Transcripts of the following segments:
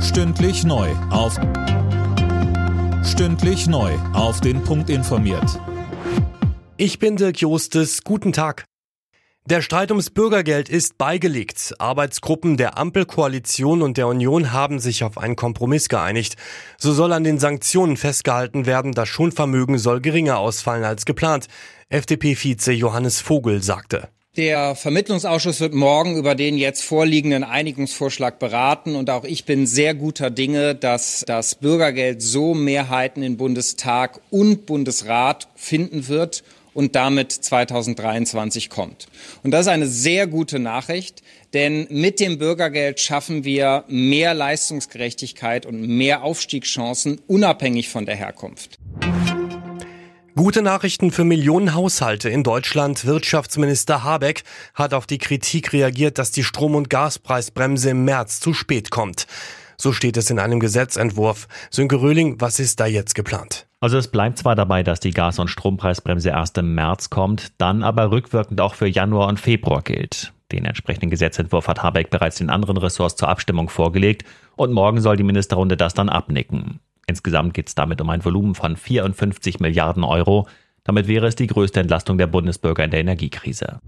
Stündlich neu auf Stündlich neu auf den Punkt informiert. Ich bin Dirk Jostes. Guten Tag. Der Streit ums Bürgergeld ist beigelegt. Arbeitsgruppen der Ampelkoalition und der Union haben sich auf einen Kompromiss geeinigt. So soll an den Sanktionen festgehalten werden, das Schonvermögen soll geringer ausfallen als geplant. FDP-Vize Johannes Vogel sagte. Der Vermittlungsausschuss wird morgen über den jetzt vorliegenden Einigungsvorschlag beraten und auch ich bin sehr guter Dinge, dass das Bürgergeld so Mehrheiten in Bundestag und Bundesrat finden wird und damit 2023 kommt. Und das ist eine sehr gute Nachricht, denn mit dem Bürgergeld schaffen wir mehr Leistungsgerechtigkeit und mehr Aufstiegschancen unabhängig von der Herkunft. Gute Nachrichten für Millionen Haushalte in Deutschland. Wirtschaftsminister Habeck hat auf die Kritik reagiert, dass die Strom- und Gaspreisbremse im März zu spät kommt. So steht es in einem Gesetzentwurf. Sönke Röhling, was ist da jetzt geplant? Also es bleibt zwar dabei, dass die Gas- und Strompreisbremse erst im März kommt, dann aber rückwirkend auch für Januar und Februar gilt. Den entsprechenden Gesetzentwurf hat Habeck bereits den anderen Ressorts zur Abstimmung vorgelegt und morgen soll die Ministerrunde das dann abnicken. Insgesamt geht es damit um ein Volumen von 54 Milliarden Euro. Damit wäre es die größte Entlastung der Bundesbürger in der Energiekrise.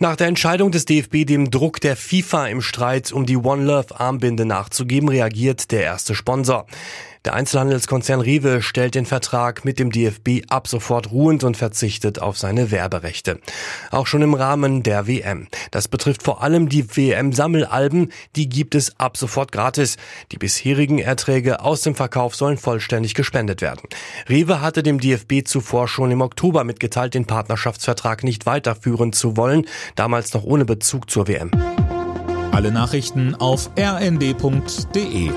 Nach der Entscheidung des DFB, dem Druck der FIFA im Streit um die One Love Armbinde nachzugeben, reagiert der erste Sponsor. Der Einzelhandelskonzern Rewe stellt den Vertrag mit dem DFB ab sofort ruhend und verzichtet auf seine Werberechte. Auch schon im Rahmen der WM. Das betrifft vor allem die WM-Sammelalben, die gibt es ab sofort gratis. Die bisherigen Erträge aus dem Verkauf sollen vollständig gespendet werden. Rewe hatte dem DFB zuvor schon im Oktober mitgeteilt, den Partnerschaftsvertrag nicht weiterführen zu wollen, damals noch ohne Bezug zur WM. Alle Nachrichten auf rnd.de